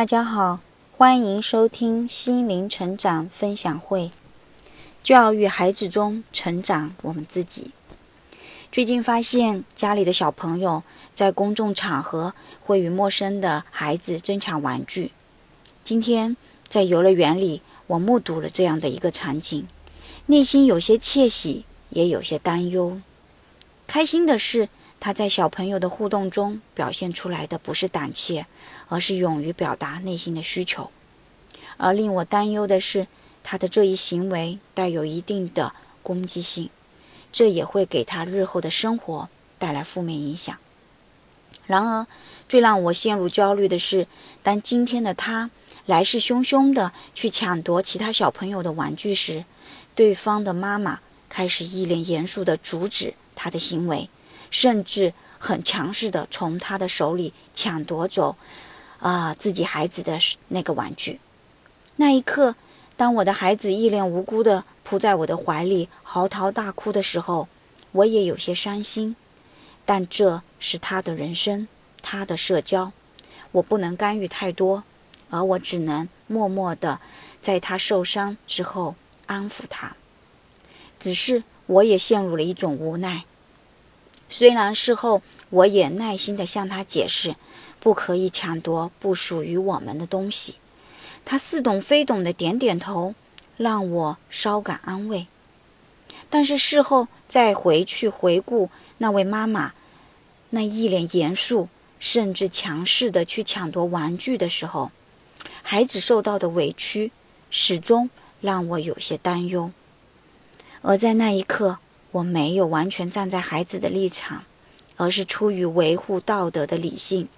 大家好，欢迎收听心灵成长分享会。教育孩子中成长我们自己。最近发现家里的小朋友在公众场合会与陌生的孩子争抢玩具。今天在游乐园里，我目睹了这样的一个场景，内心有些窃喜，也有些担忧。开心的是。他在小朋友的互动中表现出来的不是胆怯，而是勇于表达内心的需求。而令我担忧的是，他的这一行为带有一定的攻击性，这也会给他日后的生活带来负面影响。然而，最让我陷入焦虑的是，当今天的他来势汹汹地去抢夺其他小朋友的玩具时，对方的妈妈开始一脸严肃地阻止他的行为。甚至很强势的从他的手里抢夺走，啊，自己孩子的那个玩具。那一刻，当我的孩子一脸无辜的扑在我的怀里嚎啕大哭的时候，我也有些伤心。但这是他的人生，他的社交，我不能干预太多，而我只能默默的在他受伤之后安抚他。只是我也陷入了一种无奈。虽然事后我也耐心地向他解释，不可以抢夺不属于我们的东西，他似懂非懂的点点头，让我稍感安慰。但是事后再回去回顾那位妈妈那一脸严肃甚至强势的去抢夺玩具的时候，孩子受到的委屈始终让我有些担忧。而在那一刻。我没有完全站在孩子的立场，而是出于维护道德的理性，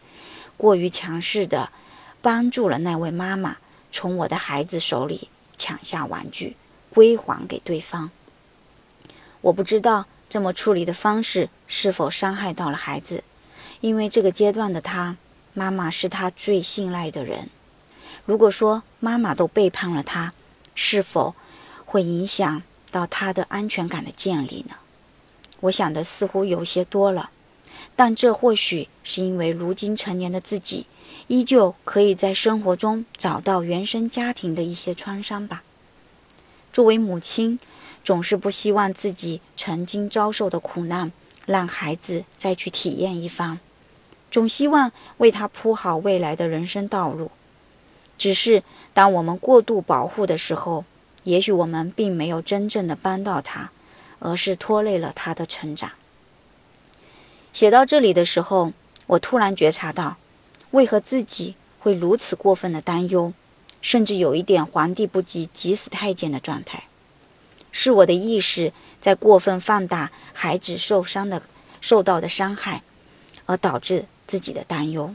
过于强势的帮助了那位妈妈从我的孩子手里抢下玩具，归还给对方。我不知道这么处理的方式是否伤害到了孩子，因为这个阶段的他，妈妈是他最信赖的人。如果说妈妈都背叛了他，是否会影响？到他的安全感的建立呢？我想的似乎有些多了，但这或许是因为如今成年的自己，依旧可以在生活中找到原生家庭的一些创伤吧。作为母亲，总是不希望自己曾经遭受的苦难让孩子再去体验一番，总希望为他铺好未来的人生道路。只是当我们过度保护的时候，也许我们并没有真正的帮到他，而是拖累了他的成长。写到这里的时候，我突然觉察到，为何自己会如此过分的担忧，甚至有一点皇帝不急急死太监的状态。是我的意识在过分放大孩子受伤的、受到的伤害，而导致自己的担忧。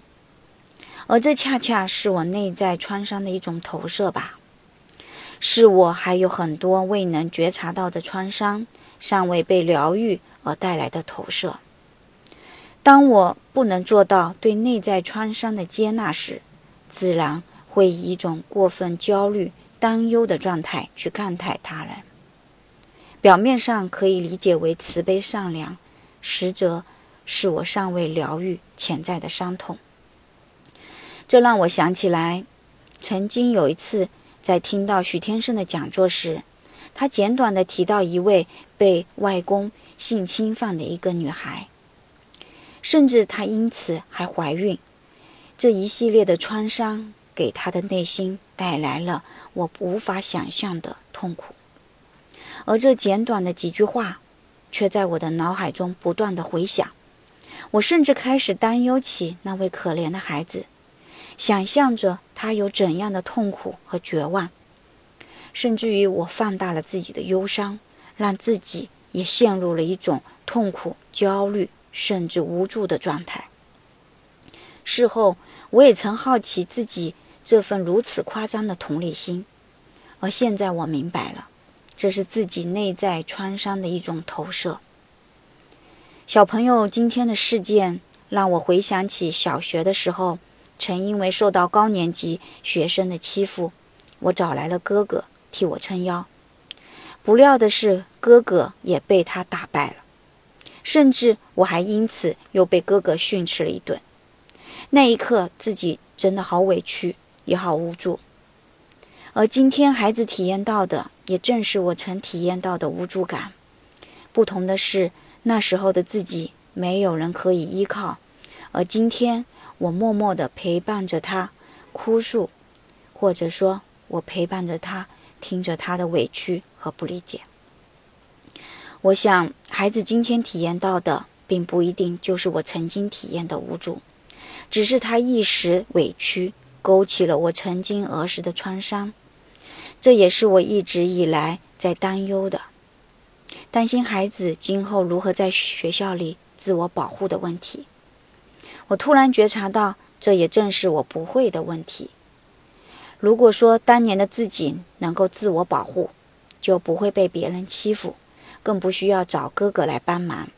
而这恰恰是我内在创伤的一种投射吧。是我还有很多未能觉察到的创伤，尚未被疗愈而带来的投射。当我不能做到对内在创伤的接纳时，自然会以一种过分焦虑、担忧的状态去看待他人。表面上可以理解为慈悲善良，实则是我尚未疗愈潜在的伤痛。这让我想起来，曾经有一次。在听到许天胜的讲座时，他简短地提到一位被外公性侵犯的一个女孩，甚至她因此还怀孕。这一系列的创伤给他的内心带来了我无法想象的痛苦，而这简短的几句话，却在我的脑海中不断的回响。我甚至开始担忧起那位可怜的孩子。想象着他有怎样的痛苦和绝望，甚至于我放大了自己的忧伤，让自己也陷入了一种痛苦、焦虑甚至无助的状态。事后，我也曾好奇自己这份如此夸张的同理心，而现在我明白了，这是自己内在创伤的一种投射。小朋友今天的事件让我回想起小学的时候。曾因为受到高年级学生的欺负，我找来了哥哥替我撑腰。不料的是，哥哥也被他打败了，甚至我还因此又被哥哥训斥了一顿。那一刻，自己真的好委屈，也好无助。而今天孩子体验到的，也正是我曾体验到的无助感。不同的是，那时候的自己没有人可以依靠，而今天我默默地陪伴着他哭诉，或者说，我陪伴着他，听着他的委屈和不理解。我想，孩子今天体验到的，并不一定就是我曾经体验的无助，只是他一时委屈，勾起了我曾经儿时的创伤。这也是我一直以来在担忧的，担心孩子今后如何在学校里自我保护的问题。我突然觉察到，这也正是我不会的问题。如果说当年的自己能够自我保护，就不会被别人欺负。更不需要找哥哥来帮忙，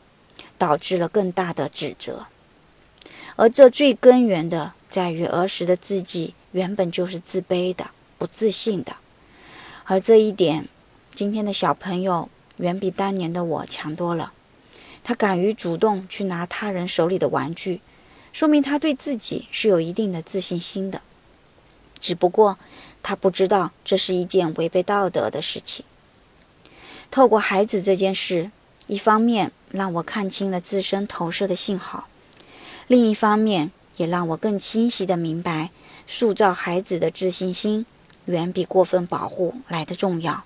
导致了更大的指责。而这最根源的在于儿时的自己原本就是自卑的、不自信的。而这一点，今天的小朋友远比当年的我强多了。他敢于主动去拿他人手里的玩具，说明他对自己是有一定的自信心的。只不过他不知道这是一件违背道德的事情。透过孩子这件事，一方面让我看清了自身投射的信号，另一方面也让我更清晰地明白，塑造孩子的自信心远比过分保护来的重要。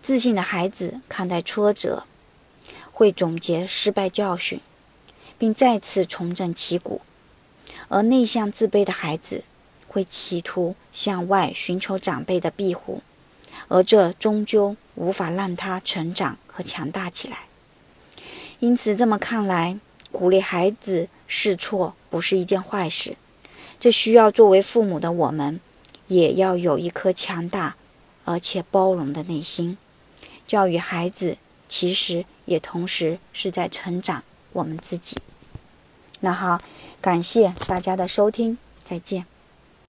自信的孩子看待挫折，会总结失败教训，并再次重整旗鼓；而内向自卑的孩子，会企图向外寻求长辈的庇护。而这终究无法让他成长和强大起来。因此，这么看来，鼓励孩子试错不是一件坏事。这需要作为父母的我们，也要有一颗强大而且包容的内心。教育孩子，其实也同时是在成长我们自己。那好，感谢大家的收听，再见。